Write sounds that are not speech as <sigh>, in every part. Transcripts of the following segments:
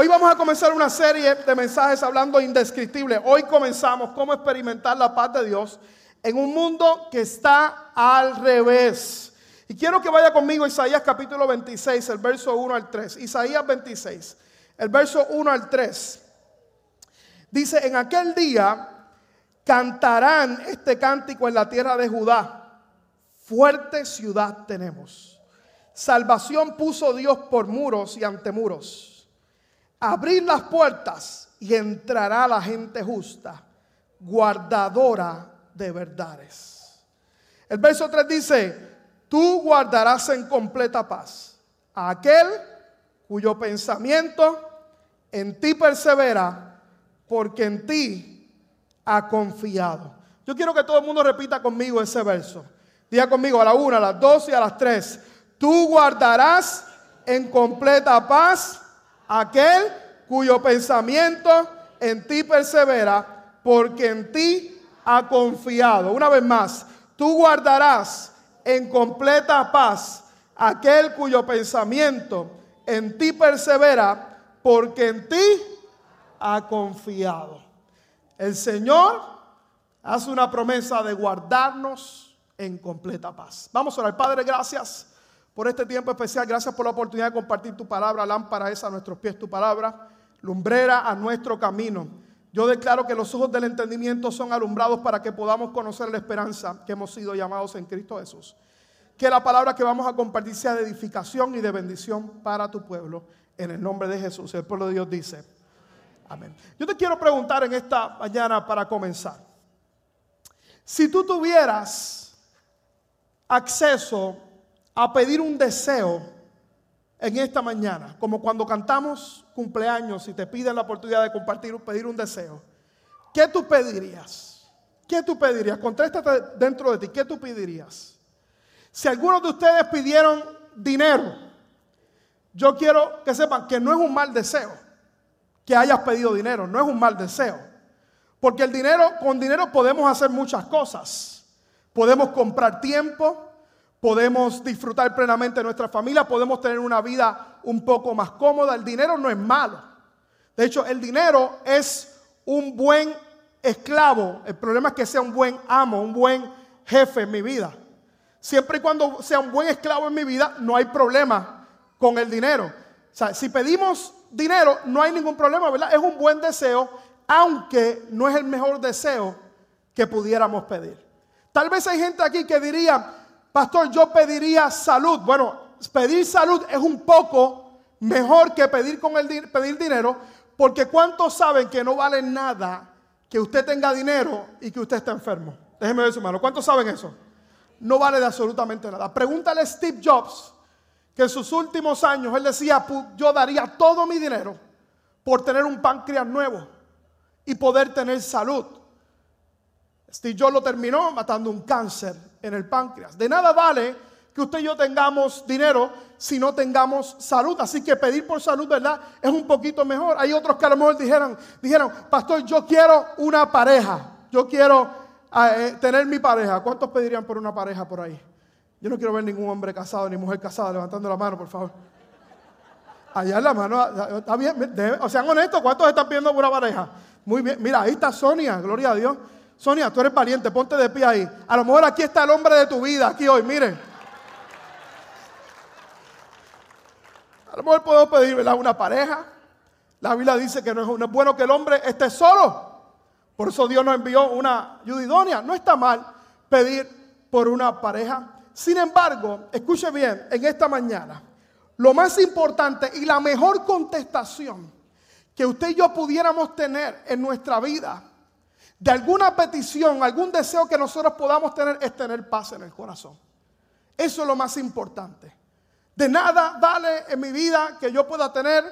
Hoy vamos a comenzar una serie de mensajes hablando indescriptible. Hoy comenzamos cómo experimentar la paz de Dios en un mundo que está al revés. Y quiero que vaya conmigo Isaías capítulo 26, el verso 1 al 3. Isaías 26, el verso 1 al 3. Dice, en aquel día cantarán este cántico en la tierra de Judá. Fuerte ciudad tenemos. Salvación puso Dios por muros y antemuros abrir las puertas y entrará la gente justa, guardadora de verdades. El verso 3 dice, tú guardarás en completa paz a aquel cuyo pensamiento en ti persevera, porque en ti ha confiado. Yo quiero que todo el mundo repita conmigo ese verso. Diga conmigo a la una, a las dos y a las tres. Tú guardarás en completa paz aquel cuyo pensamiento en ti persevera, porque en ti ha confiado. Una vez más, tú guardarás en completa paz aquel cuyo pensamiento en ti persevera, porque en ti ha confiado. El Señor hace una promesa de guardarnos en completa paz. Vamos a orar. Padre, gracias por este tiempo especial. Gracias por la oportunidad de compartir tu palabra. Lámpara es a nuestros pies tu palabra, lumbrera a nuestro camino. Yo declaro que los ojos del entendimiento son alumbrados para que podamos conocer la esperanza que hemos sido llamados en Cristo Jesús. Que la palabra que vamos a compartir sea de edificación y de bendición para tu pueblo. En el nombre de Jesús. El pueblo de Dios dice. Amén. Yo te quiero preguntar en esta mañana para comenzar. Si tú tuvieras acceso a pedir un deseo en esta mañana, como cuando cantamos cumpleaños y te piden la oportunidad de compartir, pedir un deseo, ¿qué tú pedirías? ¿Qué tú pedirías? Contréstate dentro de ti, ¿qué tú pedirías? Si algunos de ustedes pidieron dinero, yo quiero que sepan que no es un mal deseo que hayas pedido dinero, no es un mal deseo. Porque el dinero, con dinero podemos hacer muchas cosas. Podemos comprar tiempo, podemos disfrutar plenamente nuestra familia, podemos tener una vida un poco más cómoda. El dinero no es malo. De hecho, el dinero es un buen esclavo. El problema es que sea un buen amo, un buen jefe en mi vida. Siempre y cuando sea un buen esclavo en mi vida, no hay problema con el dinero. O sea, si pedimos dinero, no hay ningún problema, ¿verdad? Es un buen deseo, aunque no es el mejor deseo que pudiéramos pedir. Tal vez hay gente aquí que diría, pastor, yo pediría salud. Bueno, pedir salud es un poco mejor que pedir, con el, pedir dinero, porque ¿cuántos saben que no vale nada que usted tenga dinero y que usted esté enfermo? Déjeme ver su mano. ¿Cuántos saben eso? No vale de absolutamente nada. Pregúntale a Steve Jobs, que en sus últimos años él decía, yo daría todo mi dinero por tener un páncreas nuevo y poder tener salud. Steve Jobs lo terminó matando un cáncer en el páncreas. De nada vale que usted y yo tengamos dinero si no tengamos salud. Así que pedir por salud, ¿verdad? Es un poquito mejor. Hay otros que a lo mejor dijeron, dijeron, pastor, yo quiero una pareja. Yo quiero ah, eh, tener mi pareja. ¿Cuántos pedirían por una pareja por ahí? Yo no quiero ver ningún hombre casado ni mujer casada levantando la mano, por favor. Allá en la mano, está bien, o sean honestos, ¿cuántos están pidiendo por una pareja? Muy bien, mira, ahí está Sonia, gloria a Dios. Sonia, tú eres valiente, ponte de pie ahí. A lo mejor aquí está el hombre de tu vida, aquí hoy, miren. A lo mejor podemos pedir una pareja. La Biblia dice que no es, bueno que el hombre esté solo. Por eso Dios nos envió una ayudidonia. No está mal pedir por una pareja. Sin embargo, escuche bien, en esta mañana, lo más importante y la mejor contestación que usted y yo pudiéramos tener en nuestra vida de alguna petición, algún deseo que nosotros podamos tener, es tener paz en el corazón. Eso es lo más importante. De nada vale en mi vida que yo pueda tener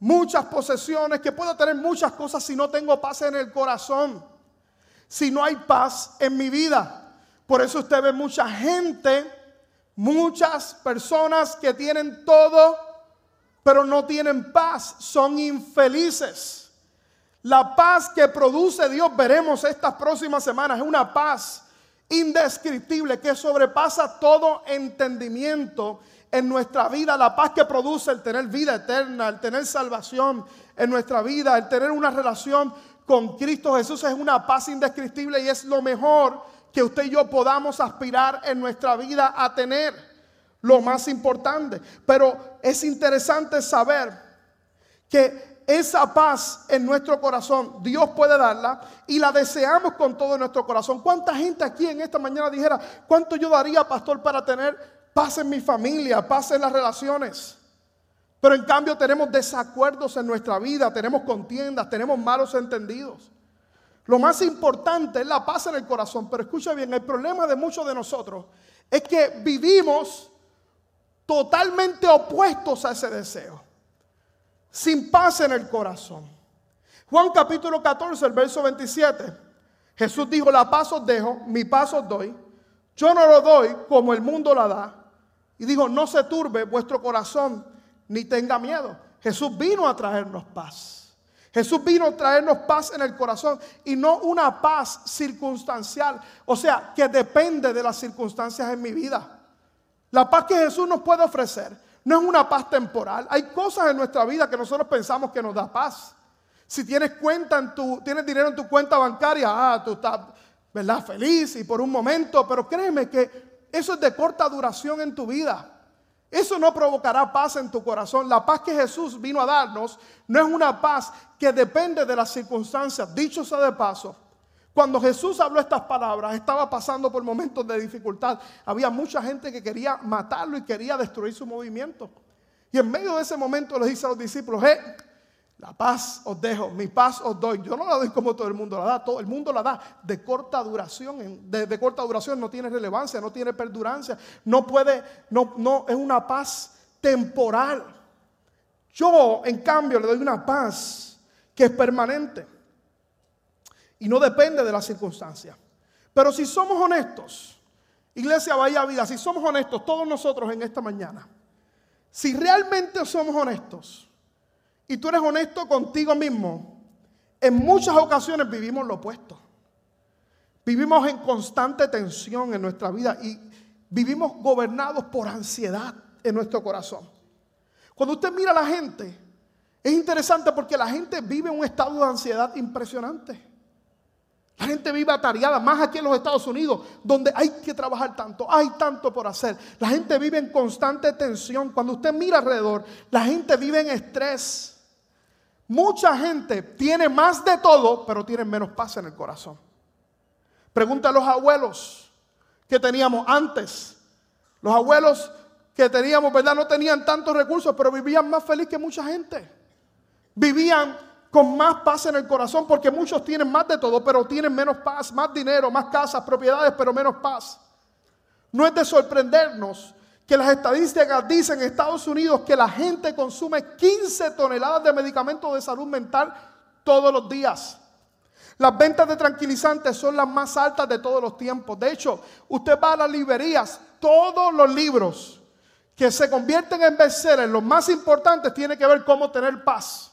muchas posesiones, que pueda tener muchas cosas si no tengo paz en el corazón. Si no hay paz en mi vida. Por eso usted ve mucha gente, muchas personas que tienen todo, pero no tienen paz, son infelices. La paz que produce Dios, veremos estas próximas semanas, es una paz indescriptible que sobrepasa todo entendimiento en nuestra vida, la paz que produce el tener vida eterna, el tener salvación en nuestra vida, el tener una relación con Cristo Jesús es una paz indescriptible y es lo mejor que usted y yo podamos aspirar en nuestra vida a tener. Lo más importante. Pero es interesante saber que esa paz en nuestro corazón, Dios puede darla y la deseamos con todo nuestro corazón. ¿Cuánta gente aquí en esta mañana dijera, cuánto yo daría, pastor, para tener paz en mi familia, paz en las relaciones? Pero en cambio tenemos desacuerdos en nuestra vida, tenemos contiendas, tenemos malos entendidos. Lo más importante es la paz en el corazón. Pero escucha bien, el problema de muchos de nosotros es que vivimos totalmente opuestos a ese deseo. Sin paz en el corazón. Juan capítulo 14, el verso 27. Jesús dijo, la paz os dejo, mi paz os doy. Yo no lo doy como el mundo la da. Y dijo, no se turbe vuestro corazón ni tenga miedo. Jesús vino a traernos paz. Jesús vino a traernos paz en el corazón y no una paz circunstancial, o sea, que depende de las circunstancias en mi vida. La paz que Jesús nos puede ofrecer no es una paz temporal. Hay cosas en nuestra vida que nosotros pensamos que nos da paz. Si tienes cuenta en tu, tienes dinero en tu cuenta bancaria, ah, tú estás, ¿verdad? Feliz y por un momento, pero créeme que eso es de corta duración en tu vida. Eso no provocará paz en tu corazón. La paz que Jesús vino a darnos no es una paz que depende de las circunstancias. Dicho sea de paso, cuando Jesús habló estas palabras, estaba pasando por momentos de dificultad. Había mucha gente que quería matarlo y quería destruir su movimiento. Y en medio de ese momento le dice a los discípulos, eh, la paz os dejo, mi paz os doy. Yo no la doy como todo el mundo la da, todo el mundo la da de corta duración. De, corta duración no tiene relevancia, no tiene perdurancia, no puede, no, no, es una paz temporal. Yo, en cambio, le doy una paz que es permanente y no depende de las circunstancias. Pero si somos honestos, Iglesia Bahía Vida, si somos honestos, todos nosotros en esta mañana, si realmente somos honestos, y tú eres honesto contigo mismo, en muchas ocasiones vivimos lo opuesto. Vivimos en constante tensión en nuestra vida y vivimos gobernados por ansiedad en nuestro corazón. Cuando usted mira a la gente, es interesante porque la gente vive un estado de ansiedad impresionante. La gente vive atareada, más aquí en los Estados Unidos, donde hay que trabajar tanto, hay tanto por hacer. La gente vive en constante tensión. Cuando usted mira alrededor, la gente vive en estrés. Mucha gente tiene más de todo, pero tiene menos paz en el corazón. Pregunta a los abuelos que teníamos antes. Los abuelos que teníamos, ¿verdad? No tenían tantos recursos, pero vivían más feliz que mucha gente. Vivían con más paz en el corazón, porque muchos tienen más de todo, pero tienen menos paz, más dinero, más casas, propiedades, pero menos paz. No es de sorprendernos que las estadísticas dicen en Estados Unidos que la gente consume 15 toneladas de medicamentos de salud mental todos los días. Las ventas de tranquilizantes son las más altas de todos los tiempos. De hecho, usted va a las librerías, todos los libros que se convierten en bestsellers, los más importantes, tienen que ver cómo tener paz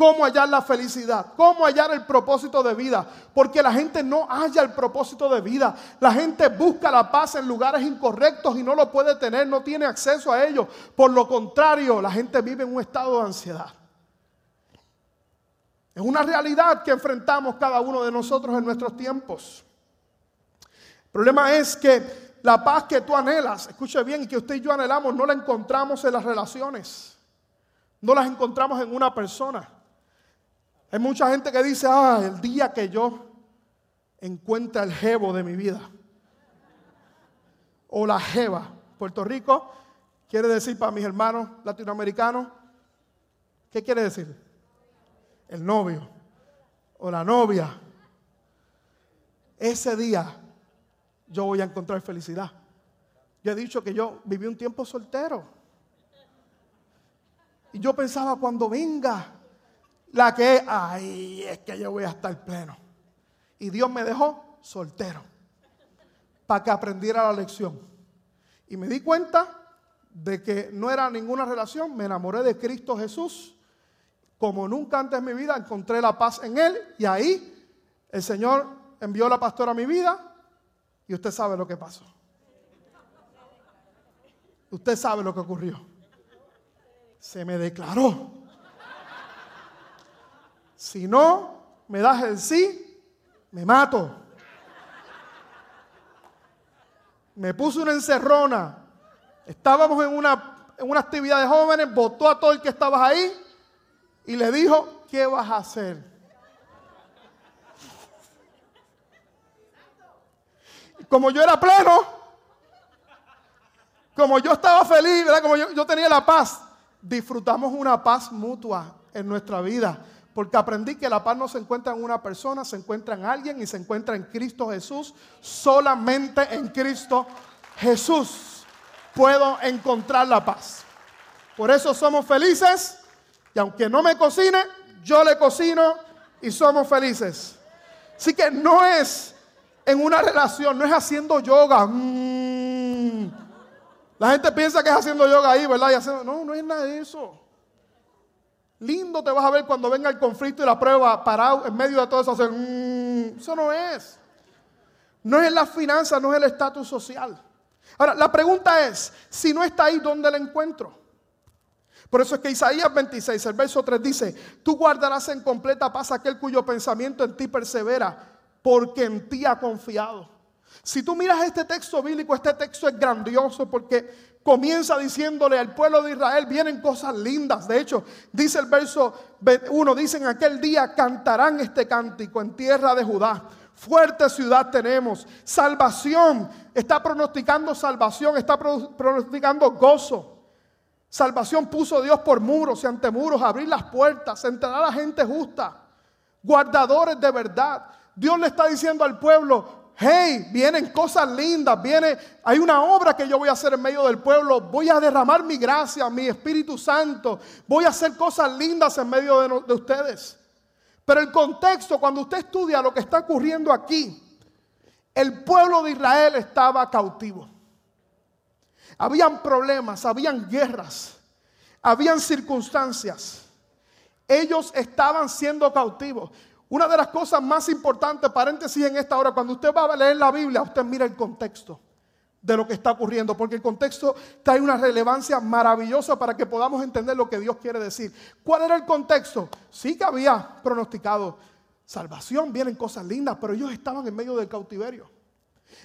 cómo hallar la felicidad, cómo hallar el propósito de vida, porque la gente no halla el propósito de vida. La gente busca la paz en lugares incorrectos y no lo puede tener, no tiene acceso a ello. Por lo contrario, la gente vive en un estado de ansiedad. Es una realidad que enfrentamos cada uno de nosotros en nuestros tiempos. El problema es que la paz que tú anhelas, escuche bien, y que usted y yo anhelamos, no la encontramos en las relaciones. No las encontramos en una persona. Hay mucha gente que dice, ah, el día que yo encuentre el jevo de mi vida. O la jeva. Puerto Rico quiere decir para mis hermanos latinoamericanos, ¿qué quiere decir? El novio o la novia. Ese día yo voy a encontrar felicidad. Yo he dicho que yo viví un tiempo soltero. Y yo pensaba, cuando venga la que, ay, es que yo voy a estar pleno. Y Dios me dejó soltero para que aprendiera la lección. Y me di cuenta de que no era ninguna relación, me enamoré de Cristo Jesús. Como nunca antes en mi vida encontré la paz en Él y ahí el Señor envió la pastora a mi vida y usted sabe lo que pasó. Usted sabe lo que ocurrió. Se me declaró. Si no me das el sí, me mato. Me puso una encerrona. Estábamos en una, en una actividad de jóvenes, votó a todo el que estabas ahí y le dijo, ¿qué vas a hacer? Como yo era pleno, como yo estaba feliz, ¿verdad? como yo, yo tenía la paz, disfrutamos una paz mutua en nuestra vida. Porque aprendí que la paz no se encuentra en una persona, se encuentra en alguien y se encuentra en Cristo Jesús. Solamente en Cristo Jesús puedo encontrar la paz. Por eso somos felices y aunque no me cocine, yo le cocino y somos felices. Así que no es en una relación, no es haciendo yoga. Mm. La gente piensa que es haciendo yoga ahí, ¿verdad? no, no es nada de eso. Lindo te vas a ver cuando venga el conflicto y la prueba parado en medio de todo eso. Hacer, mm, eso no es. No es la finanza, no es el estatus social. Ahora, la pregunta es, si no está ahí, ¿dónde la encuentro? Por eso es que Isaías 26, el verso 3 dice, tú guardarás en completa paz aquel cuyo pensamiento en ti persevera, porque en ti ha confiado. Si tú miras este texto bíblico, este texto es grandioso porque comienza diciéndole al pueblo de Israel, vienen cosas lindas. De hecho, dice el verso 1, dicen aquel día cantarán este cántico en tierra de Judá. Fuerte ciudad tenemos, salvación, está pronosticando salvación, está pronosticando gozo. Salvación puso Dios por muros y ante muros, abrir las puertas, entrará la gente justa, guardadores de verdad. Dios le está diciendo al pueblo, hey, vienen cosas lindas, viene, hay una obra que yo voy a hacer en medio del pueblo, voy a derramar mi gracia, mi Espíritu Santo, voy a hacer cosas lindas en medio de, de ustedes. Pero el contexto, cuando usted estudia lo que está ocurriendo aquí, el pueblo de Israel estaba cautivo. Habían problemas, habían guerras, habían circunstancias. Ellos estaban siendo cautivos. Una de las cosas más importantes, paréntesis en esta hora, cuando usted va a leer la Biblia, usted mira el contexto de lo que está ocurriendo, porque el contexto trae una relevancia maravillosa para que podamos entender lo que Dios quiere decir. ¿Cuál era el contexto? Sí que había pronosticado salvación, vienen cosas lindas, pero ellos estaban en medio del cautiverio.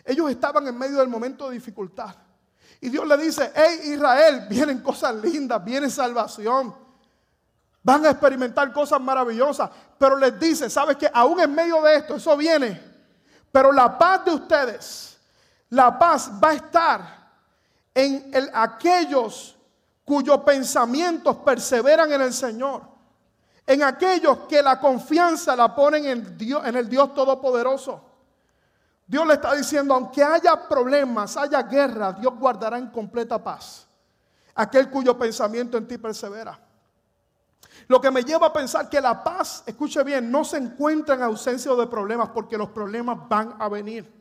Ellos estaban en medio del momento de dificultad. Y Dios le dice, hey Israel, vienen cosas lindas, viene salvación. Van a experimentar cosas maravillosas. Pero les dice, ¿sabes que Aún en medio de esto, eso viene. Pero la paz de ustedes, la paz va a estar en aquellos cuyos pensamientos perseveran en el Señor. En aquellos que la confianza la ponen en, en el Dios Todopoderoso. Dios le está diciendo, aunque haya problemas, haya guerra, Dios guardará en completa paz. Aquel cuyo pensamiento en ti persevera. Lo que me lleva a pensar que la paz, escuche bien, no se encuentra en ausencia de problemas porque los problemas van a venir.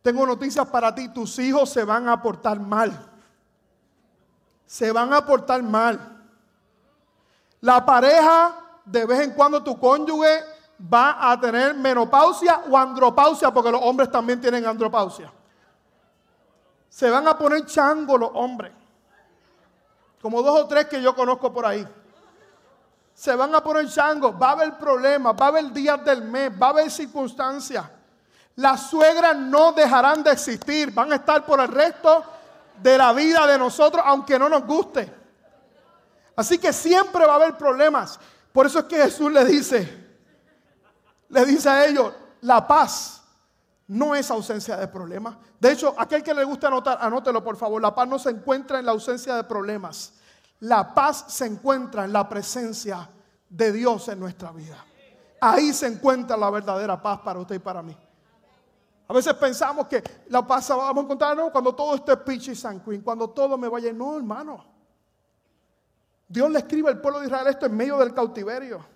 Tengo noticias para ti, tus hijos se van a portar mal. Se van a portar mal. La pareja, de vez en cuando tu cónyuge va a tener menopausia o andropausia, porque los hombres también tienen andropausia. Se van a poner chango los hombres. Como dos o tres que yo conozco por ahí se van a poner chango, va a haber problemas, va a haber días del mes, va a haber circunstancias. Las suegras no dejarán de existir, van a estar por el resto de la vida de nosotros, aunque no nos guste. Así que siempre va a haber problemas. Por eso es que Jesús le dice, le dice a ellos, la paz no es ausencia de problemas. De hecho, aquel que le guste anotar, anótelo por favor, la paz no se encuentra en la ausencia de problemas. La paz se encuentra en la presencia de Dios en nuestra vida. Ahí se encuentra la verdadera paz para usted y para mí. A veces pensamos que la paz la vamos a encontrar cuando todo esté pitch y sanguín, cuando todo me vaya. No, hermano. Dios le escribe al pueblo de Israel esto en medio del cautiverio.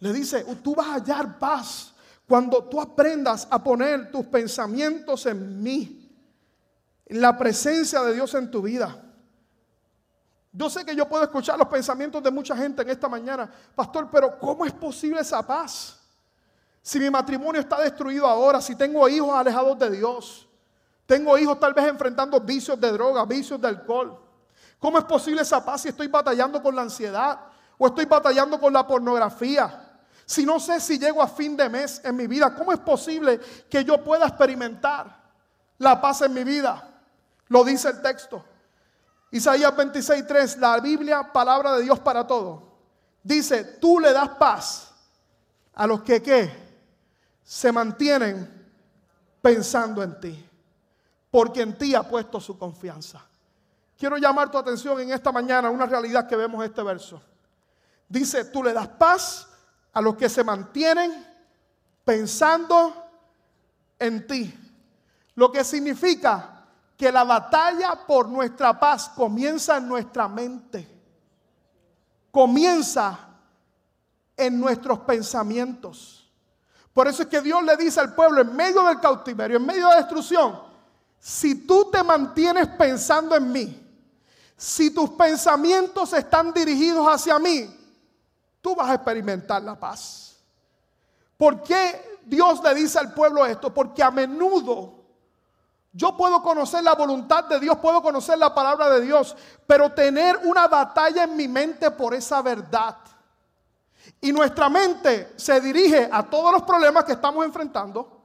Le dice, tú vas a hallar paz cuando tú aprendas a poner tus pensamientos en mí, en la presencia de Dios en tu vida. Yo sé que yo puedo escuchar los pensamientos de mucha gente en esta mañana, pastor, pero ¿cómo es posible esa paz? Si mi matrimonio está destruido ahora, si tengo hijos alejados de Dios, Tengo hijos tal vez enfrentando vicios de droga, vicios de alcohol. ¿Cómo es posible esa paz si estoy batallando con la ansiedad o estoy batallando con la pornografía? Si no sé si llego a fin de mes en mi vida, ¿cómo es posible que yo pueda experimentar la paz en mi vida? Lo dice el texto. Isaías 26:3, la Biblia, palabra de Dios para todo. Dice, tú le das paz a los que ¿qué? se mantienen pensando en ti, porque en ti ha puesto su confianza. Quiero llamar tu atención en esta mañana a una realidad que vemos en este verso. Dice, tú le das paz a los que se mantienen pensando en ti. Lo que significa que la batalla por nuestra paz comienza en nuestra mente. Comienza en nuestros pensamientos. Por eso es que Dios le dice al pueblo en medio del cautiverio, en medio de la destrucción, si tú te mantienes pensando en mí, si tus pensamientos están dirigidos hacia mí, tú vas a experimentar la paz. ¿Por qué Dios le dice al pueblo esto? Porque a menudo yo puedo conocer la voluntad de Dios, puedo conocer la palabra de Dios, pero tener una batalla en mi mente por esa verdad. Y nuestra mente se dirige a todos los problemas que estamos enfrentando,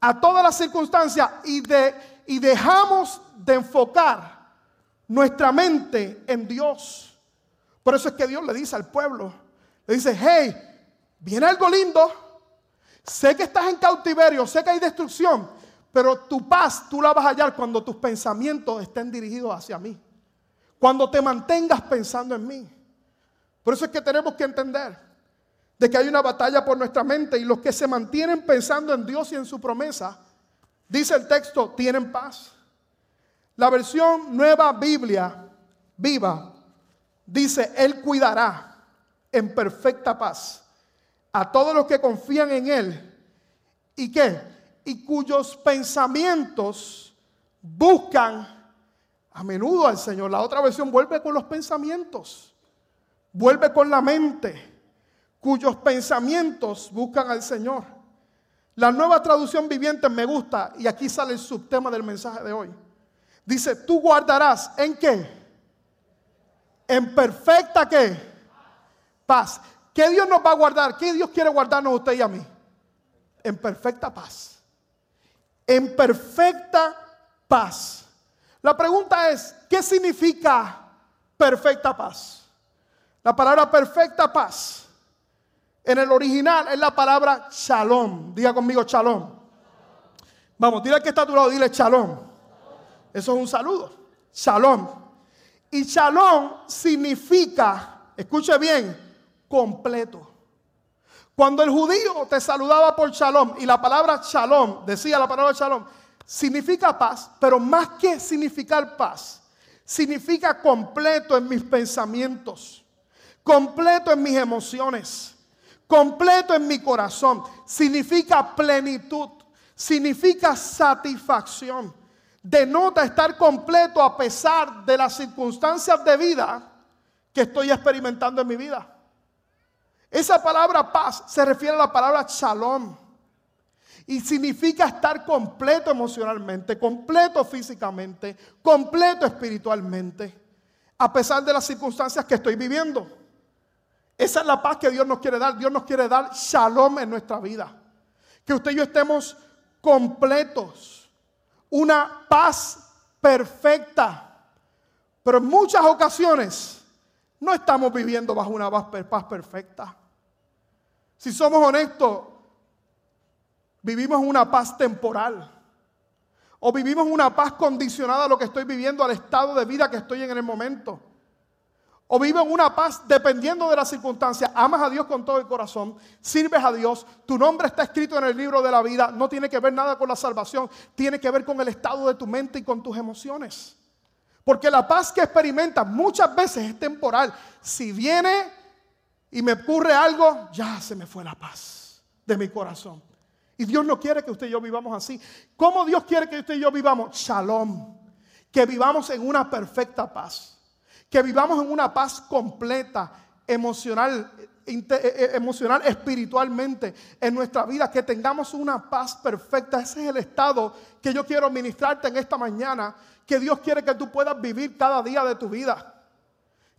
a todas las circunstancias y, de, y dejamos de enfocar nuestra mente en Dios. Por eso es que Dios le dice al pueblo, le dice, hey, viene algo lindo. Sé que estás en cautiverio, sé que hay destrucción, pero tu paz tú la vas a hallar cuando tus pensamientos estén dirigidos hacia mí. Cuando te mantengas pensando en mí. Por eso es que tenemos que entender de que hay una batalla por nuestra mente y los que se mantienen pensando en Dios y en su promesa, dice el texto, tienen paz. La versión nueva Biblia viva dice, Él cuidará en perfecta paz a todos los que confían en Él. ¿Y qué? Y cuyos pensamientos buscan a menudo al Señor. La otra versión vuelve con los pensamientos, vuelve con la mente, cuyos pensamientos buscan al Señor. La nueva traducción viviente me gusta y aquí sale el subtema del mensaje de hoy. Dice, tú guardarás en qué? En perfecta qué? paz. ¿Qué Dios nos va a guardar? ¿Qué Dios quiere guardarnos a usted y a mí? En perfecta paz. En perfecta paz. La pregunta es, ¿qué significa perfecta paz? La palabra perfecta paz en el original es la palabra shalom. Diga conmigo shalom. Vamos, dile que está a tu lado, dile shalom. Eso es un saludo. Shalom. Y shalom significa, escuche bien, completo. Cuando el judío te saludaba por shalom, y la palabra shalom, decía la palabra shalom, significa paz, pero más que significar paz, significa completo en mis pensamientos, completo en mis emociones, completo en mi corazón, significa plenitud, significa satisfacción, denota estar completo a pesar de las circunstancias de vida que estoy experimentando en mi vida. Esa palabra paz se refiere a la palabra shalom. Y significa estar completo emocionalmente, completo físicamente, completo espiritualmente, a pesar de las circunstancias que estoy viviendo. Esa es la paz que Dios nos quiere dar. Dios nos quiere dar shalom en nuestra vida. Que usted y yo estemos completos. Una paz perfecta. Pero en muchas ocasiones no estamos viviendo bajo una paz perfecta. Si somos honestos, vivimos una paz temporal. O vivimos una paz condicionada a lo que estoy viviendo, al estado de vida que estoy en el momento. O vivo en una paz dependiendo de las circunstancias. Amas a Dios con todo el corazón, sirves a Dios, tu nombre está escrito en el libro de la vida, no tiene que ver nada con la salvación, tiene que ver con el estado de tu mente y con tus emociones. Porque la paz que experimentas muchas veces es temporal. Si viene y me ocurre algo, ya se me fue la paz de mi corazón. Y Dios no quiere que usted y yo vivamos así. ¿Cómo Dios quiere que usted y yo vivamos? Shalom. Que vivamos en una perfecta paz. Que vivamos en una paz completa, emocional, eh, eh, emocional, espiritualmente en nuestra vida, que tengamos una paz perfecta. Ese es el estado que yo quiero ministrarte en esta mañana, que Dios quiere que tú puedas vivir cada día de tu vida.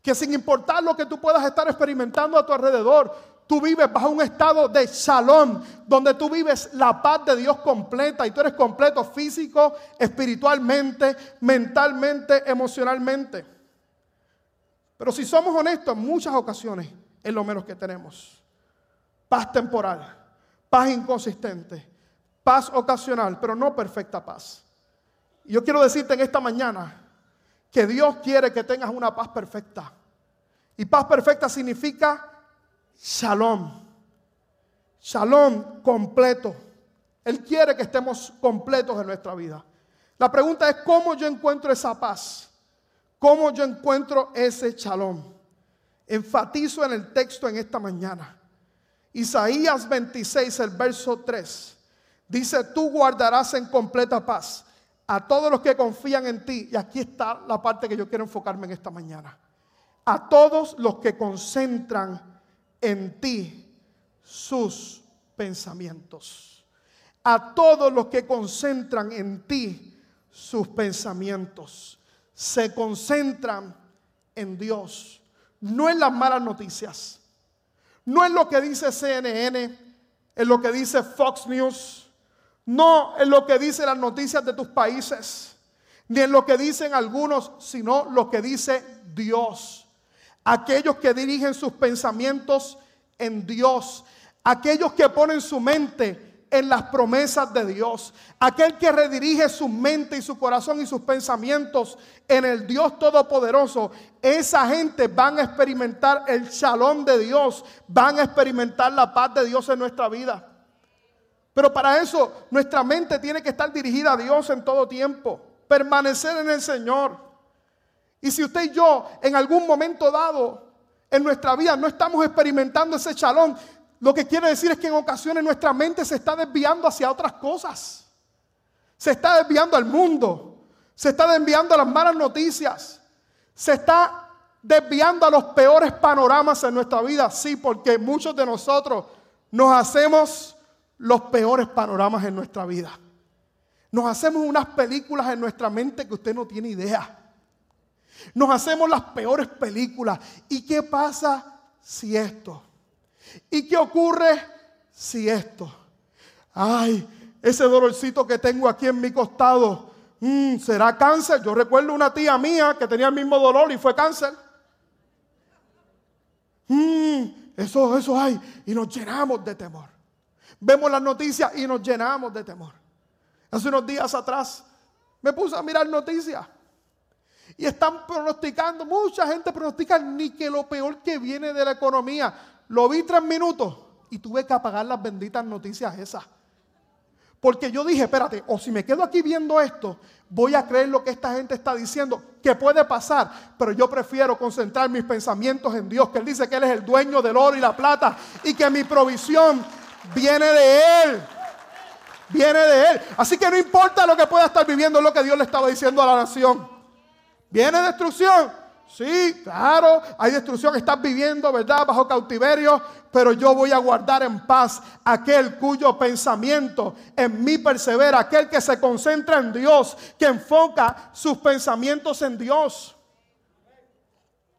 Que sin importar lo que tú puedas estar experimentando a tu alrededor, tú vives bajo un estado de shalom, donde tú vives la paz de Dios completa y tú eres completo físico, espiritualmente, mentalmente, emocionalmente. Pero si somos honestos, en muchas ocasiones es lo menos que tenemos. Paz temporal, paz inconsistente, paz ocasional, pero no perfecta paz. Yo quiero decirte en esta mañana que Dios quiere que tengas una paz perfecta. Y paz perfecta significa shalom. Shalom completo. Él quiere que estemos completos en nuestra vida. La pregunta es, ¿cómo yo encuentro esa paz? ¿Cómo yo encuentro ese shalom? Enfatizo en el texto en esta mañana. Isaías 26, el verso 3. Dice, tú guardarás en completa paz a todos los que confían en ti. Y aquí está la parte que yo quiero enfocarme en esta mañana. A todos los que concentran en ti sus pensamientos. A todos los que concentran en ti sus pensamientos. Se concentran en Dios. No en las malas noticias. No en lo que dice CNN, en lo que dice Fox News. No en lo que dicen las noticias de tus países. Ni en lo que dicen algunos, sino lo que dice Dios aquellos que dirigen sus pensamientos en Dios, aquellos que ponen su mente en las promesas de Dios, aquel que redirige su mente y su corazón y sus pensamientos en el Dios Todopoderoso, esa gente van a experimentar el shalom de Dios, van a experimentar la paz de Dios en nuestra vida. Pero para eso nuestra mente tiene que estar dirigida a Dios en todo tiempo, permanecer en el Señor. Y si usted y yo en algún momento dado en nuestra vida no estamos experimentando ese chalón, lo que quiere decir es que en ocasiones nuestra mente se está desviando hacia otras cosas. Se está desviando al mundo, se está desviando a las malas noticias, se está desviando a los peores panoramas en nuestra vida. Sí, porque muchos de nosotros nos hacemos los peores panoramas en nuestra vida. Nos hacemos unas películas en nuestra mente que usted no tiene idea. Nos hacemos las peores películas. ¿Y qué pasa si esto? ¿Y qué ocurre si esto? Ay, ese dolorcito que tengo aquí en mi costado, mm, ¿será cáncer? Yo recuerdo una tía mía que tenía el mismo dolor y fue cáncer. Mm, eso, eso hay. Y nos llenamos de temor. Vemos las noticias y nos llenamos de temor. Hace unos días atrás me puse a mirar noticias y están pronosticando, mucha gente pronostica ni que lo peor que viene de la economía. Lo vi tres minutos y tuve que apagar las benditas noticias esas. Porque yo dije, espérate, o si me quedo aquí viendo esto, voy a creer lo que esta gente está diciendo, que puede pasar, pero yo prefiero concentrar mis pensamientos en Dios, que Él dice que Él es el dueño del oro y la plata y que mi provisión viene de Él. Viene de Él. Así que no importa lo que pueda estar viviendo, lo que Dios le estaba diciendo a la nación. ¿Viene destrucción? Sí, claro, hay destrucción, estás viviendo, ¿verdad? Bajo cautiverio, pero yo voy a guardar en paz aquel cuyo pensamiento en mí persevera, aquel que se concentra en Dios, que enfoca sus pensamientos en Dios.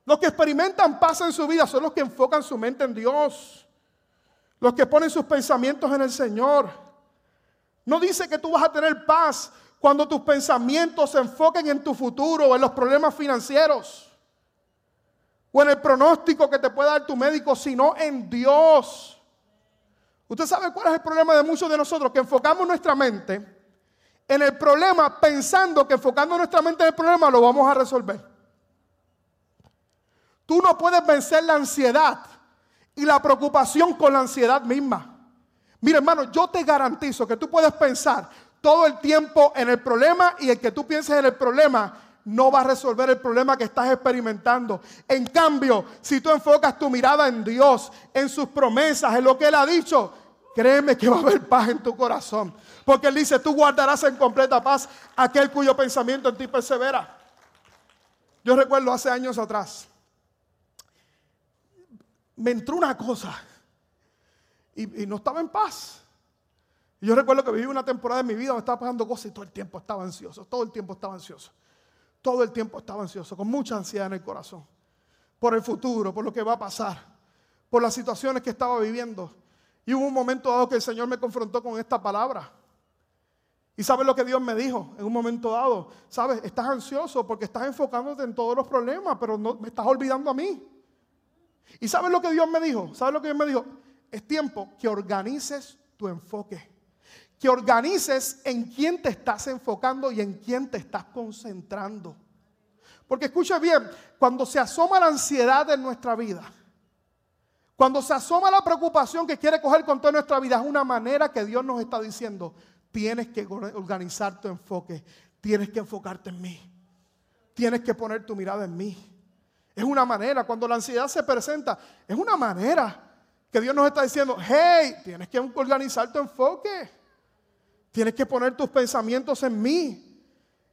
Los que experimentan paz en su vida son los que enfocan su mente en Dios, los que ponen sus pensamientos en el Señor. No dice que tú vas a tener paz cuando tus pensamientos se enfoquen en tu futuro o en los problemas financieros o en el pronóstico que te pueda dar tu médico, sino en Dios. ¿Usted sabe cuál es el problema de muchos de nosotros? Que enfocamos nuestra mente en el problema pensando que enfocando nuestra mente en el problema lo vamos a resolver. Tú no puedes vencer la ansiedad y la preocupación con la ansiedad misma. Mira, hermano, yo te garantizo que tú puedes pensar, todo el tiempo en el problema y el que tú pienses en el problema no va a resolver el problema que estás experimentando. En cambio, si tú enfocas tu mirada en Dios, en sus promesas, en lo que Él ha dicho, créeme que va a haber paz en tu corazón. Porque Él dice, tú guardarás en completa paz aquel cuyo pensamiento en ti persevera. Yo recuerdo hace años atrás, me entró una cosa y, no estaba en paz. Yo recuerdo que viví una temporada de mi vida donde estaba pasando cosas y todo el tiempo estaba ansioso, todo el tiempo estaba ansioso, todo el tiempo estaba ansioso, con mucha ansiedad en el corazón, por el futuro, por lo que va a pasar, por las situaciones que estaba viviendo. Y hubo un momento dado que el Señor me confrontó con esta palabra. ¿Y sabes lo que Dios me dijo en un momento dado? ¿Sabes? Estás ansioso porque estás enfocándote en todos los problemas, pero no, me estás olvidando a mí. ¿Y sabes lo que Dios me dijo? ¿Sabes lo que Dios me dijo? Es tiempo que organices tu enfoque. Que organices en quién te estás enfocando y en quién te estás concentrando. Porque escucha bien, cuando se asoma la ansiedad en nuestra vida, cuando se asoma la preocupación que quiere coger con toda nuestra vida, es una manera que Dios nos está diciendo, Tienes que organizar tu enfoque. Tienes que enfocarte en mí. Tienes que poner tu mirada en mí. Es una manera, cuando la ansiedad se presenta, es una manera que Dios nos está diciendo, hey, tienes que organizar tu enfoque. Tienes que poner tus pensamientos en mí,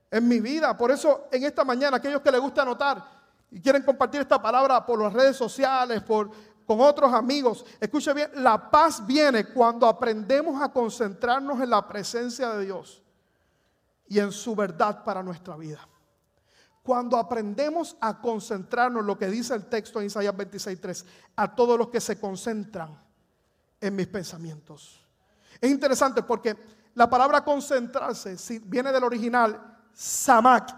en mi vida. Por eso en esta mañana, aquellos que les gusta anotar y quieren compartir esta palabra por las redes sociales, por con otros amigos. Escuche bien, la paz viene cuando aprendemos a concentrarnos en la presencia de Dios y en su verdad para nuestra vida. Cuando aprendemos a concentrarnos, lo que dice el texto en Isaías 26:3, a todos los que se concentran en mis pensamientos. Es interesante porque la palabra concentrarse viene del original samak.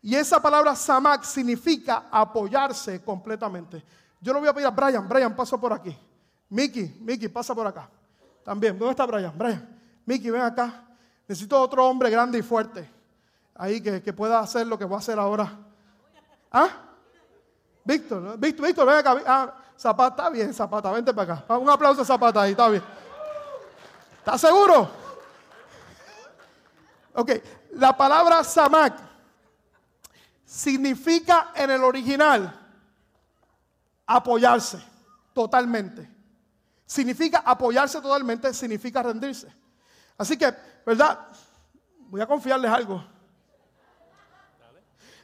Y esa palabra samak significa apoyarse completamente. Yo lo voy a pedir a Brian. Brian, pasa por aquí. Mickey, Mickey, pasa por acá. También. ¿Dónde está Brian? Brian. Mickey, ven acá. Necesito otro hombre grande y fuerte. Ahí que, pueda hacer lo que voy a hacer ahora. ¿Ah? Víctor, Víctor, Víctor, ven acá. Ah, Zapata, está bien, Zapata, vente para acá. Un aplauso a Zapata ahí, está bien. ¿Estás seguro? Ok, la palabra samak significa en el original apoyarse totalmente. Significa apoyarse totalmente, significa rendirse. Así que, ¿verdad? Voy a confiarles algo.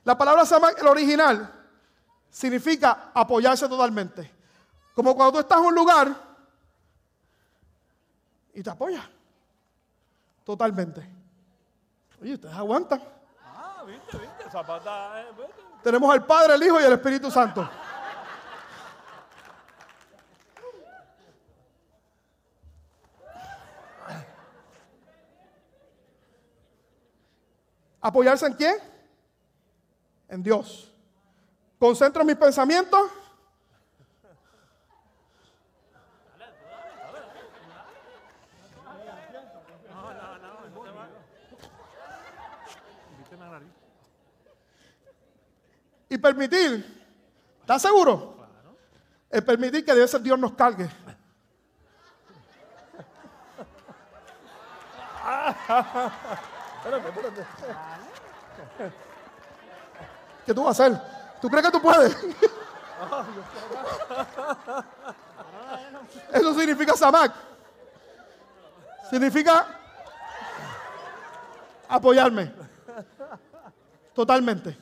La palabra sama, el original, significa apoyarse totalmente. Como cuando tú estás en un lugar y te apoyas totalmente. Oye, ustedes aguantan. Ah, viste, viste, Zapata. Eh, Tenemos al Padre, el Hijo y el Espíritu Santo. ¿Apoyarse en quién? En Dios. Concentro mis pensamientos. Y permitir, ¿estás seguro? El permitir que ser Dios nos cargue. <laughs> Espérate, espérate. ¿Qué tú vas a hacer? ¿Tú crees que tú puedes? Eso significa samak. Significa apoyarme. Totalmente.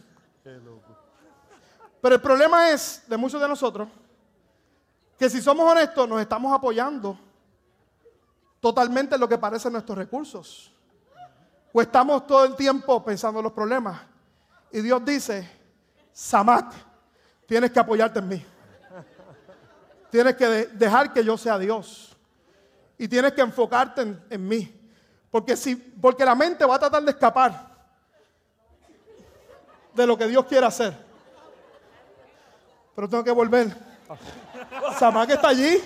Pero el problema es de muchos de nosotros que si somos honestos nos estamos apoyando totalmente en lo que parecen nuestros recursos. O estamos todo el tiempo pensando en los problemas. Y Dios dice, Samak, tienes que apoyarte en mí. Tienes que dejar que yo sea Dios. Y tienes que enfocarte en, mí. Porque, si, porque la mente va a tratar de escapar de lo que Dios quiere hacer. Pero tengo que volver. Samak está allí.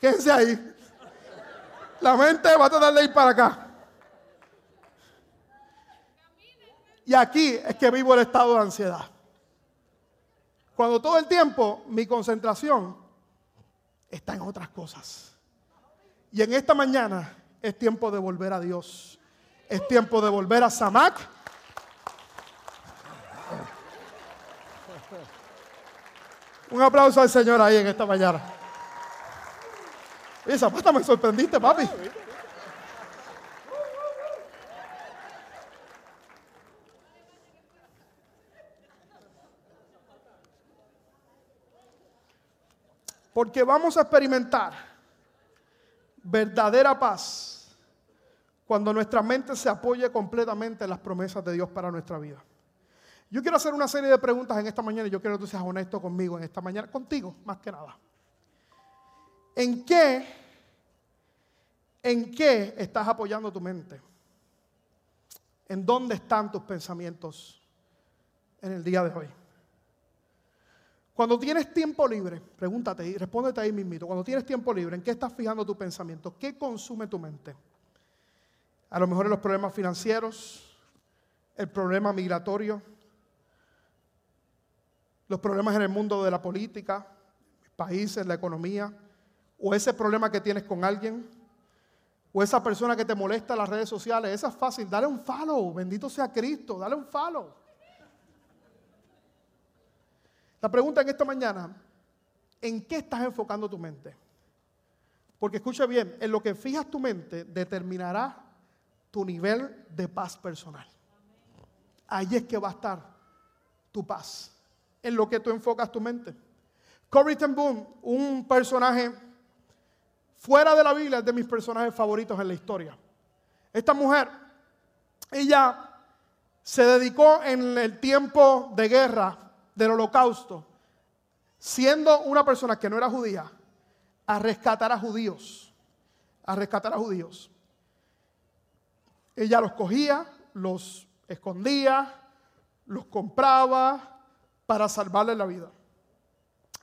Quédense ahí. La mente va a tratar de ir para acá. Y aquí es que vivo el estado de ansiedad. Cuando todo el tiempo mi concentración está en otras cosas. Y en esta mañana es tiempo de volver a Dios. Es tiempo de volver a Samak. Un aplauso al Señor ahí en esta mañana. Y Zapata, me sorprendiste, papi. Porque vamos a experimentar verdadera paz cuando nuestra mente se apoye completamente en las promesas de Dios para nuestra vida. Yo quiero hacer una serie de preguntas en esta mañana y yo quiero que tú seas honesto conmigo en esta mañana, contigo más que nada. ¿En qué, en qué estás apoyando tu mente? ¿En dónde están tus pensamientos en el día de hoy? Cuando tienes tiempo libre, pregúntate y respóndete ahí mismito. Cuando tienes tiempo libre, ¿en qué estás fijando tu pensamiento? ¿Qué consume tu mente? A lo mejor en los problemas financieros, el problema migratorio, los problemas en el mundo de la política, países, la economía, o ese problema que tienes con alguien, o esa persona que te molesta en las redes sociales. Esa es fácil, dale un follow, bendito sea Cristo, dale un follow. La pregunta en esta mañana, ¿en qué estás enfocando tu mente? Porque escucha bien, en lo que fijas tu mente determinará tu nivel de paz personal. Ahí es que va a estar tu paz, en lo que tú enfocas tu mente. Corrie ten Boom, un personaje fuera de la Biblia, es de mis personajes favoritos en la historia. Esta mujer, ella se dedicó en el tiempo de guerra del holocausto, siendo una persona que no era judía, a rescatar a judíos, a rescatar a judíos. Ella los cogía, los escondía, los compraba para salvarle la vida.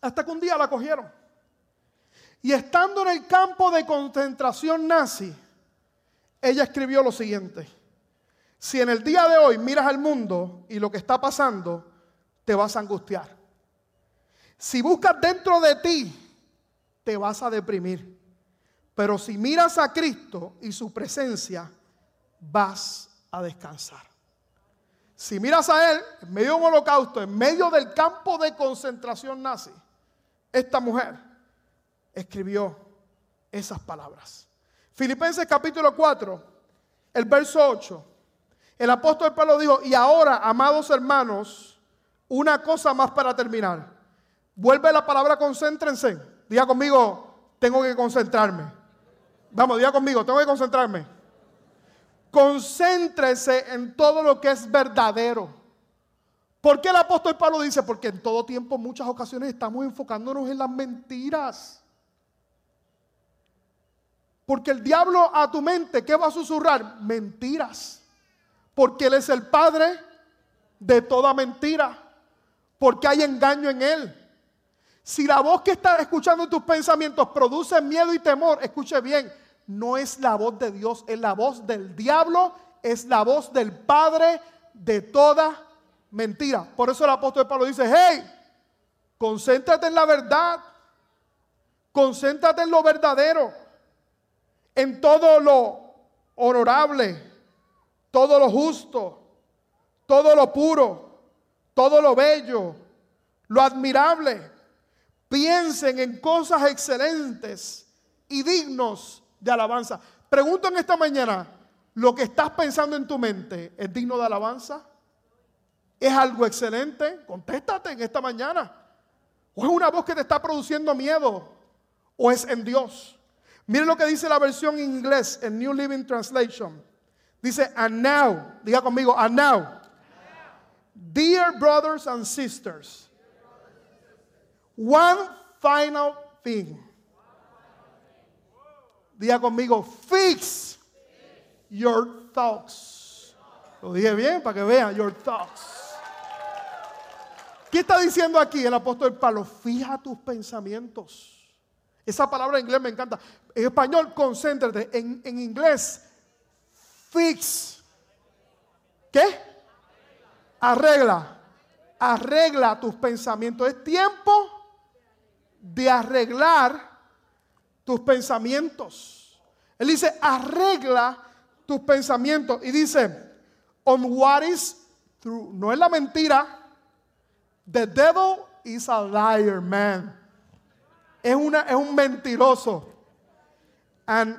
Hasta que un día la cogieron. Y estando en el campo de concentración nazi, ella escribió lo siguiente. Si en el día de hoy miras al mundo y lo que está pasando, te vas a angustiar. Si buscas dentro de ti, te vas a deprimir. Pero si miras a Cristo y su presencia, vas a descansar. Si miras a Él en medio de un holocausto, en medio del campo de concentración nazi, esta mujer escribió esas palabras. Filipenses capítulo 4, el verso 8. El apóstol Pablo dijo, y ahora, amados hermanos, una cosa más para terminar. Vuelve la palabra concéntrense. Diga conmigo, tengo que concentrarme. Vamos, diga conmigo, tengo que concentrarme. Concéntrese en todo lo que es verdadero. ¿Por qué el apóstol Pablo dice? Porque en todo tiempo, muchas ocasiones, estamos enfocándonos en las mentiras. Porque el diablo a tu mente, ¿qué va a susurrar? Mentiras. Porque él es el padre de toda mentira porque hay engaño en él. Si la voz que estás escuchando tus pensamientos produce miedo y temor, escuche bien, no es la voz de Dios, es la voz del diablo, es la voz del Padre de toda mentira. Por eso el apóstol Pablo dice, hey, concéntrate en la verdad, concéntrate en lo verdadero, en todo lo honorable, todo lo justo, todo lo puro todo lo bello, lo admirable. Piensen en cosas excelentes y dignos de alabanza. Pregunto en esta mañana, ¿lo que estás pensando en tu mente es digno de alabanza? ¿Es algo excelente? Contéstate en esta mañana. ¿O es una voz que te está produciendo miedo? ¿O es en Dios? Miren lo que dice la versión en inglés, en New Living Translation. Dice, and now, diga conmigo, and now. Dear brothers and sisters, one final thing. Diga conmigo, fix your thoughts. Lo dije bien para que vean, your thoughts. ¿Qué está diciendo aquí el apóstol Pablo? Fija tus pensamientos. Esa palabra en inglés me encanta. En español, concéntrate. En, en inglés, fix. ¿Qué? Arregla, arregla tus pensamientos. Es tiempo de arreglar tus pensamientos. Él dice, arregla tus pensamientos. Y dice, on what is true. No es la mentira. The devil is a liar, man. Es, una, es un mentiroso. And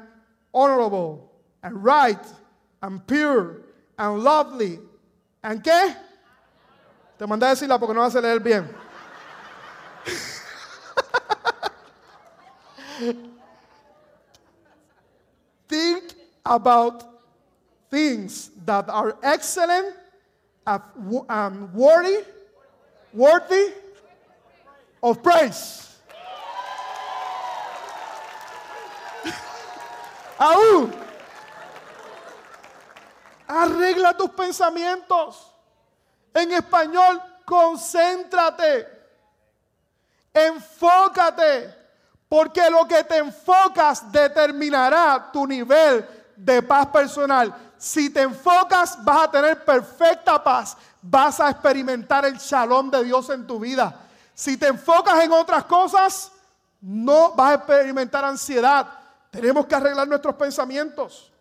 honorable, and right, and pure, and lovely. ¿And qué? Te mandé a decirla porque no vas a leer bien. <laughs> Think about things that are excellent, and um, worthy, worthy of praise. Aún, arregla tus pensamientos. En español, concéntrate. Enfócate. Porque lo que te enfocas determinará tu nivel de paz personal. Si te enfocas, vas a tener perfecta paz. Vas a experimentar el shalom de Dios en tu vida. Si te enfocas en otras cosas, no vas a experimentar ansiedad. Tenemos que arreglar nuestros pensamientos.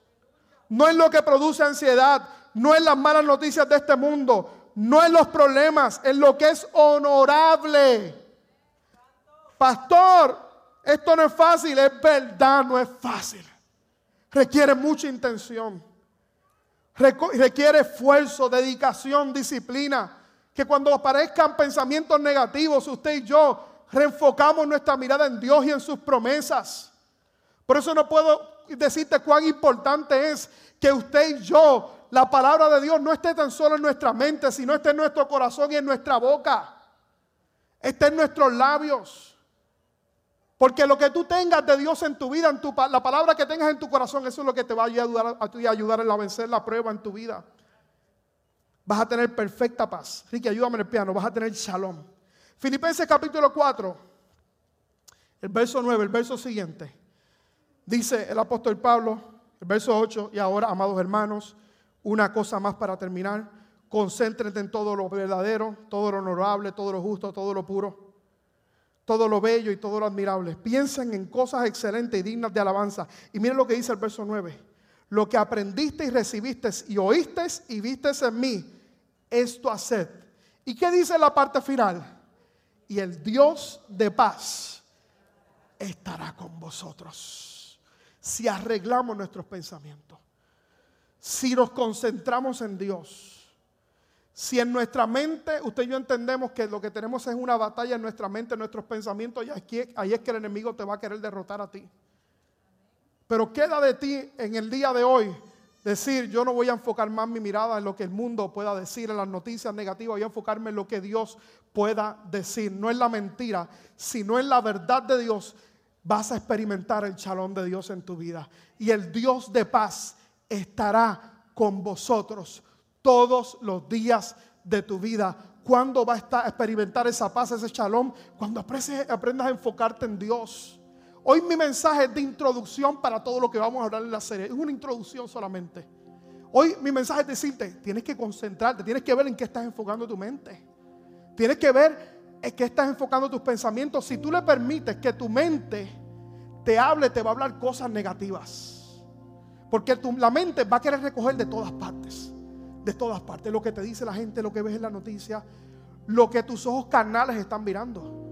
No es lo que produce ansiedad, no es las malas noticias de este mundo, no es los problemas, es lo que es honorable. Pastor, esto no es fácil, es verdad, no es fácil. Requiere mucha intención. Requiere esfuerzo, dedicación, disciplina. Que cuando aparezcan pensamientos negativos, usted y yo reenfocamos nuestra mirada en Dios y en sus promesas. Por eso no puedo decirte cuán importante es que usted y yo, la palabra de Dios, no esté tan solo en nuestra mente, sino esté en nuestro corazón y en nuestra boca. Esté en nuestros labios. Porque lo que tú tengas de Dios en tu vida, en tu, la palabra que tengas en tu corazón, eso es lo que te va a ayudar a, a vencer la prueba en tu vida. Vas a tener perfecta paz. Ricky, ayúdame en el piano. Vas a tener shalom. Filipenses capítulo 4, el verso 9, el verso siguiente. Dice el apóstol Pablo, el verso 8, y ahora, amados hermanos, una cosa más para terminar. Concéntrate en todo lo verdadero, todo lo honorable, todo lo justo, todo lo puro todo lo bello y todo lo admirable. Piensen en cosas excelentes y dignas de alabanza. Y miren lo que dice el verso 9. Lo que aprendiste y recibiste y oíste y viste en mí, esto haced. ¿Y qué dice la parte final? Y el Dios de paz estará con vosotros. Si arreglamos nuestros pensamientos, si nos concentramos en Dios, si en nuestra mente, usted y yo entendemos que lo que tenemos es una batalla en nuestra mente, en nuestros pensamientos, y aquí, ahí es que el enemigo te va a querer derrotar a ti. Pero queda de ti en el día de hoy decir, yo no voy a enfocar más mi mirada en lo que el mundo pueda decir, en las noticias negativas, voy a enfocarme en lo que Dios pueda decir. No es la mentira, sino en la verdad de Dios. Vas a experimentar el chalón de Dios en tu vida. Y el Dios de paz estará con vosotros todos los días de tu vida. ¿Cuándo va a experimentar esa paz, ese shalom? Cuando aprendas a enfocarte en Dios. Hoy mi mensaje es de introducción para todo lo que vamos a hablar en la serie. Es una introducción solamente. Hoy mi mensaje es decirte, tienes que concentrarte, tienes que ver en qué estás enfocando tu mente. Tienes que ver en qué estás enfocando tus pensamientos. Si tú le permites que tu mente te hable, te va a hablar cosas negativas. Porque la mente va a querer recoger de todas partes de todas partes. Lo que te dice la gente, lo que ves en la noticia, lo que tus ojos carnales están mirando.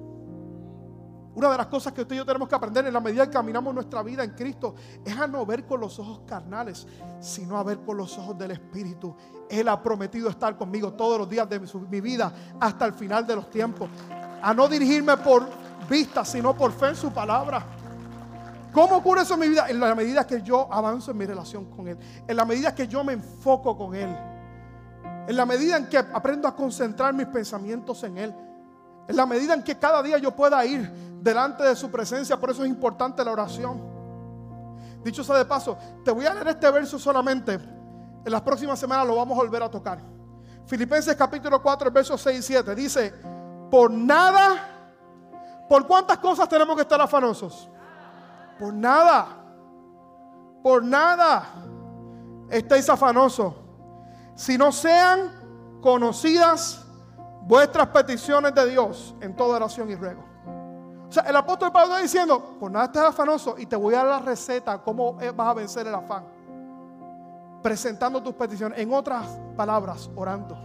Una de las cosas que usted y yo tenemos que aprender en la medida que caminamos nuestra vida en Cristo es a no ver con los ojos carnales, sino a ver con los ojos del Espíritu. Él ha prometido estar conmigo todos los días de mi vida hasta el final de los tiempos. A no dirigirme por vista, sino por fe en su palabra. ¿Cómo ocurre eso en mi vida? En la medida que yo avanzo en mi relación con Él. En la medida que yo me enfoco con Él. En la medida en que aprendo a concentrar mis pensamientos en Él. En la medida en que cada día yo pueda ir delante de su presencia. Por eso es importante la oración. Dicho sea de paso, te voy a leer este verso solamente. En las próximas semanas lo vamos a volver a tocar. Filipenses capítulo 4, versos 6 y 7. Dice, por nada, ¿por cuántas cosas tenemos que estar afanosos? Por nada, por nada estéis afanosos si no sean conocidas vuestras peticiones de Dios en toda oración y ruego. O sea, el apóstol Pablo está diciendo, por nada estés afanoso y te voy a dar la receta, cómo vas a vencer el afán. Presentando tus peticiones, en otras palabras, orando,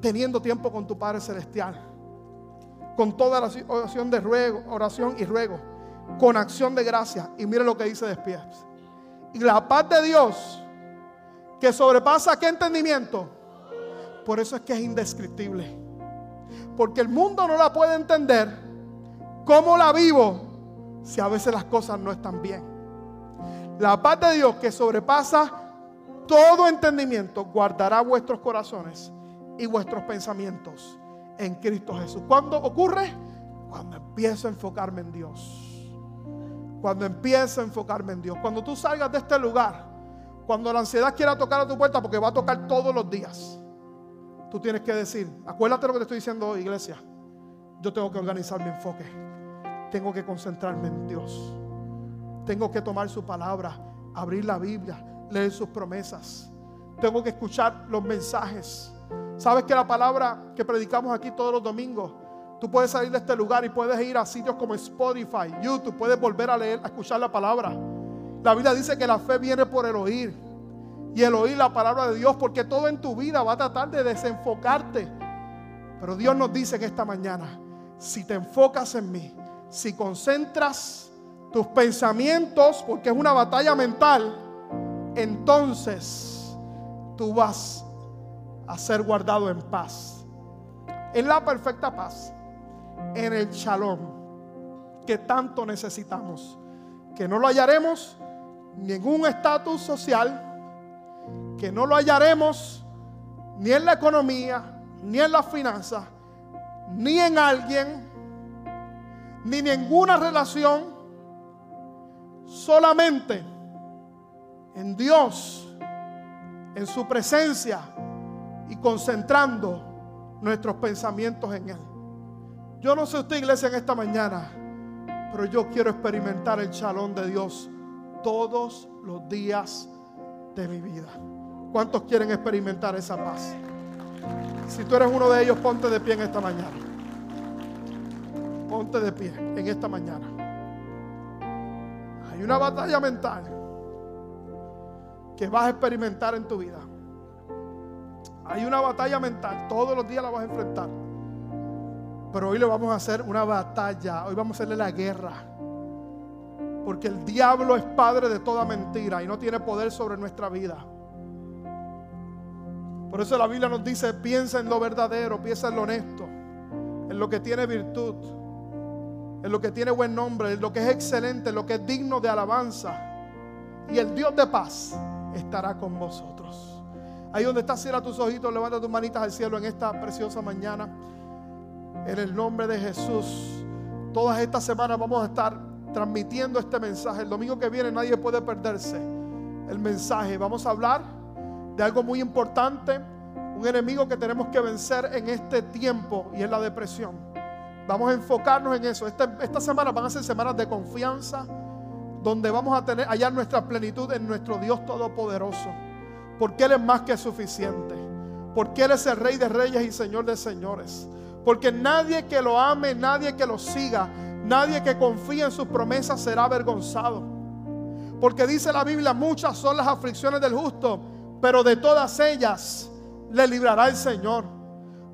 teniendo tiempo con tu Padre Celestial, con toda la oración de ruego, oración y ruego, con acción de gracia. Y mire lo que dice después. Y la paz de Dios, que sobrepasa qué entendimiento. Por eso es que es indescriptible. Porque el mundo no la puede entender. ¿Cómo la vivo si a veces las cosas no están bien. La paz de Dios que sobrepasa todo entendimiento guardará vuestros corazones y vuestros pensamientos en Cristo Jesús. ¿Cuándo ocurre? Cuando empiezo a enfocarme en Dios. Cuando empiezo a enfocarme en Dios. Cuando tú salgas de este lugar, cuando la ansiedad quiera tocar a tu puerta, porque va a tocar todos los días, tú tienes que decir, acuérdate lo que te estoy diciendo iglesia. Yo tengo que organizar mi enfoque. Tengo que concentrarme en Dios. Tengo que tomar su palabra, abrir la Biblia, leer sus promesas. Tengo que escuchar los mensajes. Sabes que la palabra que predicamos aquí todos los domingos, tú puedes salir de este lugar y puedes ir a sitios como Spotify, YouTube, puedes volver a leer, a escuchar la palabra. La Biblia dice que la fe viene por el oír y el oír la palabra de Dios, porque todo en tu vida va a tratar de desenfocarte. Pero Dios nos dice que esta mañana, si te enfocas en mí, si concentras tus pensamientos, porque es una batalla mental, entonces tú vas a ser guardado en paz. En la perfecta paz, en el shalom que tanto necesitamos, que no lo hallaremos ni en un estatus social, que no lo hallaremos ni en la economía, ni en las finanzas, ni en alguien, ni ninguna relación, solamente en Dios, en su presencia y concentrando nuestros pensamientos en Él. Yo no sé usted, iglesia, en esta mañana, pero yo quiero experimentar el chalón de Dios todos los días de mi vida. ¿Cuántos quieren experimentar esa paz? Si tú eres uno de ellos, ponte de pie en esta mañana. Ponte de pie en esta mañana. Hay una batalla mental que vas a experimentar en tu vida. Hay una batalla mental, todos los días la vas a enfrentar. Pero hoy le vamos a hacer una batalla, hoy vamos a hacerle la guerra. Porque el diablo es padre de toda mentira y no tiene poder sobre nuestra vida. Por eso la Biblia nos dice, piensa en lo verdadero, piensa en lo honesto, en lo que tiene virtud, en lo que tiene buen nombre, en lo que es excelente, en lo que es digno de alabanza. Y el Dios de paz estará con vosotros. Ahí donde estás, cierra tus ojitos, levanta tus manitas al cielo en esta preciosa mañana. En el nombre de Jesús. Todas estas semanas vamos a estar transmitiendo este mensaje. El domingo que viene nadie puede perderse el mensaje. Vamos a hablar de algo muy importante, un enemigo que tenemos que vencer en este tiempo y es la depresión. Vamos a enfocarnos en eso. Esta, esta semana van a ser semanas de confianza, donde vamos a tener hallar nuestra plenitud en nuestro Dios Todopoderoso. Porque Él es más que suficiente. Porque Él es el Rey de Reyes y Señor de Señores. Porque nadie que lo ame, nadie que lo siga, nadie que confíe en sus promesas será avergonzado. Porque dice la Biblia, muchas son las aflicciones del justo, pero de todas ellas le librará el Señor.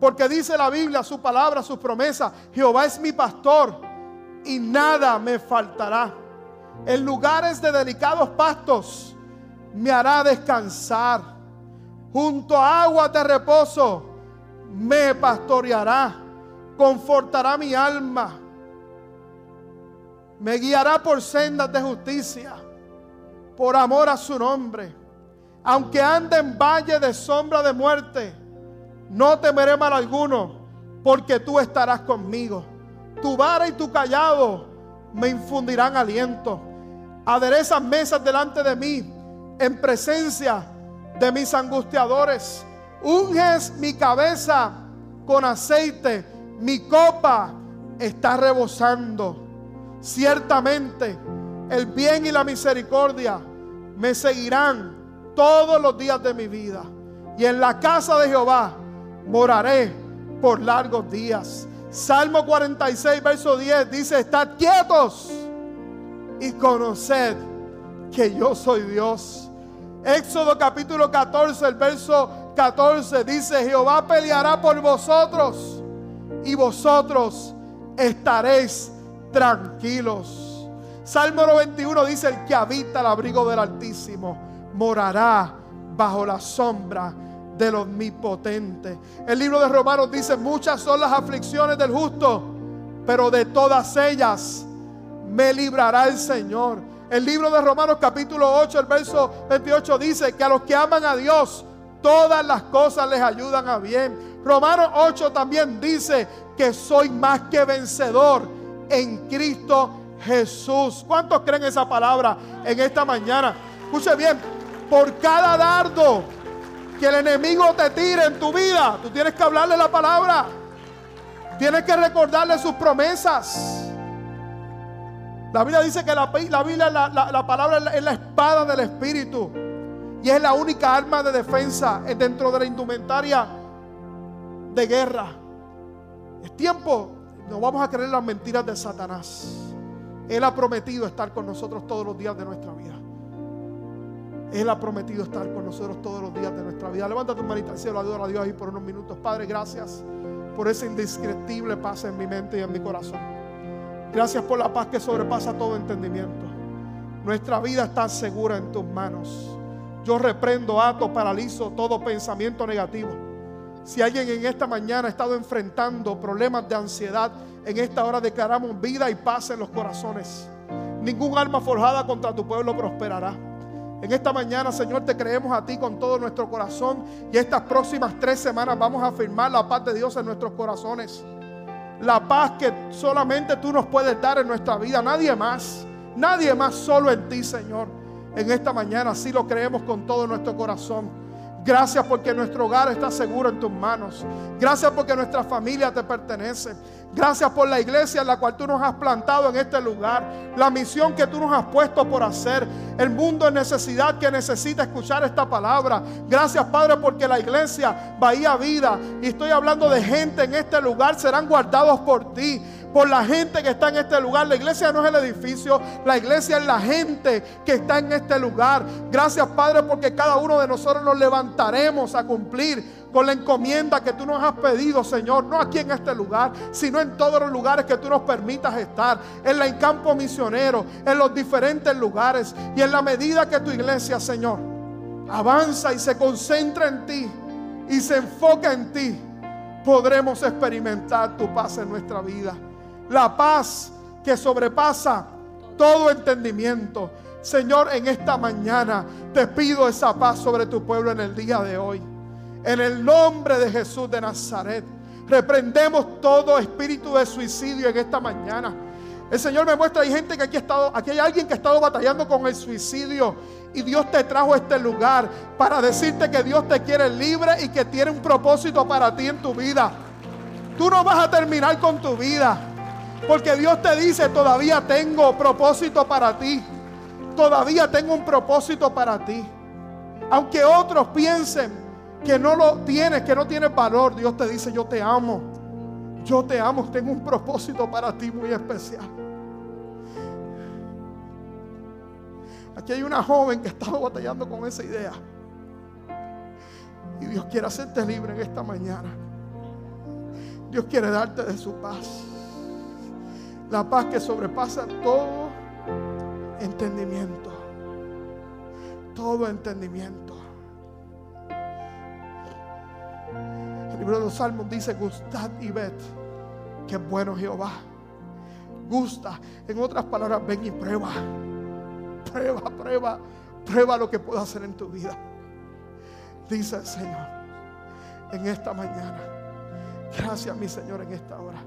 Porque dice la Biblia, su palabra, sus promesas, Jehová es mi pastor y nada me faltará. En lugares de delicados pastos me hará descansar. Junto a aguas de reposo me pastoreará. Confortará mi alma. Me guiará por sendas de justicia. Por amor a su nombre. Aunque ande en valle de sombra de muerte, no temeré mal alguno, porque tú estarás conmigo. Tu vara y tu callado me infundirán aliento. Aderezas mesas delante de mí en presencia de mis angustiadores. Unges mi cabeza con aceite, mi copa está rebosando. Ciertamente el bien y la misericordia me seguirán todos los días de mi vida. Y en la casa de Jehová moraré por largos días. Salmo 46, verso 10 dice, estad quietos y conoced que yo soy Dios. Éxodo capítulo 14, el verso 14 dice, Jehová peleará por vosotros y vosotros estaréis tranquilos. Salmo 91 dice, el que habita el abrigo del Altísimo morará bajo la sombra del omnipotente. El libro de Romanos dice, muchas son las aflicciones del justo, pero de todas ellas me librará el Señor. El libro de Romanos capítulo 8, el verso 28 dice que a los que aman a Dios, todas las cosas les ayudan a bien. Romanos 8 también dice que soy más que vencedor en Cristo Jesús. ¿Cuántos creen esa palabra en esta mañana? Escuche bien, por cada dardo que el enemigo te tire en tu vida, tú tienes que hablarle la palabra. Tienes que recordarle sus promesas. La Biblia dice que la, Biblia, la, palabra es la espada del Espíritu. Y es la única arma de defensa dentro de la indumentaria de guerra. Es tiempo, no vamos a creer las mentiras de Satanás. Él ha prometido estar con nosotros todos los días de nuestra vida. Él ha prometido estar con nosotros todos los días de nuestra vida. Levanta tu manita al cielo, adora a Dios ahí por unos minutos. Padre, gracias por esa indescriptible paz en mi mente y en mi corazón. Gracias por la paz que sobrepasa todo entendimiento. Nuestra vida está segura en tus manos. Yo reprendo, ato, paralizo todo pensamiento negativo. Si alguien en esta mañana ha estado enfrentando problemas de ansiedad, en esta hora declaramos vida y paz en los corazones. Ningún arma forjada contra tu pueblo prosperará. En esta mañana, Señor, te creemos a ti con todo nuestro corazón y estas próximas tres semanas vamos a afirmar la paz de Dios en nuestros corazones. La paz que solamente tú nos puedes dar en nuestra vida, nadie más. Nadie más solo en ti, Señor. En esta mañana sí lo creemos con todo nuestro corazón. Gracias porque nuestro hogar está seguro en tus manos. Gracias porque nuestra familia te pertenece. Gracias por la iglesia en la cual tú nos has plantado en este lugar. La misión que tú nos has puesto por hacer. El mundo en necesidad que necesita escuchar esta palabra. Gracias Padre porque la iglesia Bahía Vida. Y estoy hablando de gente en este lugar. Serán guardados por ti por la gente que está en este lugar. La iglesia no es el edificio, la iglesia es la gente que está en este lugar. Gracias Padre porque cada uno de nosotros nos levantaremos a cumplir con la encomienda que tú nos has pedido, Señor, no aquí en este lugar, sino en todos los lugares que tú nos permitas estar, en la campo misionero, en los diferentes lugares y en la medida que tu iglesia, Señor, avanza y se concentra en ti y se enfoca en ti, podremos experimentar tu paz en nuestra vida la paz que sobrepasa todo entendimiento. Señor, en esta mañana te pido esa paz sobre tu pueblo en el día de hoy. En el nombre de Jesús de Nazaret, reprendemos todo espíritu de suicidio en esta mañana. El Señor me muestra, hay gente que aquí ha estado, aquí hay alguien que ha estado batallando con el suicidio y Dios te trajo a este lugar para decirte que Dios te quiere libre y que tiene un propósito para ti en tu vida. Tú no vas a terminar con tu vida. Porque Dios te dice, todavía tengo propósito para ti. Todavía tengo un propósito para ti. Aunque otros piensen que no lo tienes, que no tienes valor, Dios te dice, yo te amo. Yo te amo, tengo un propósito para ti muy especial. Aquí hay una joven que estaba batallando con esa idea. Y Dios quiere hacerte libre en esta mañana. Dios quiere darte de su paz. La paz que sobrepasa todo entendimiento. Todo entendimiento. El libro de los Salmos dice, gustad y ved que bueno Jehová. Gusta. En otras palabras, ven y prueba. Prueba, prueba, prueba lo que puedo hacer en tu vida. Dice el Señor en esta mañana. Gracias, mi Señor, en esta hora.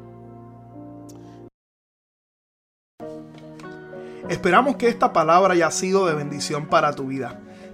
Esperamos que esta palabra haya sido de bendición para tu vida.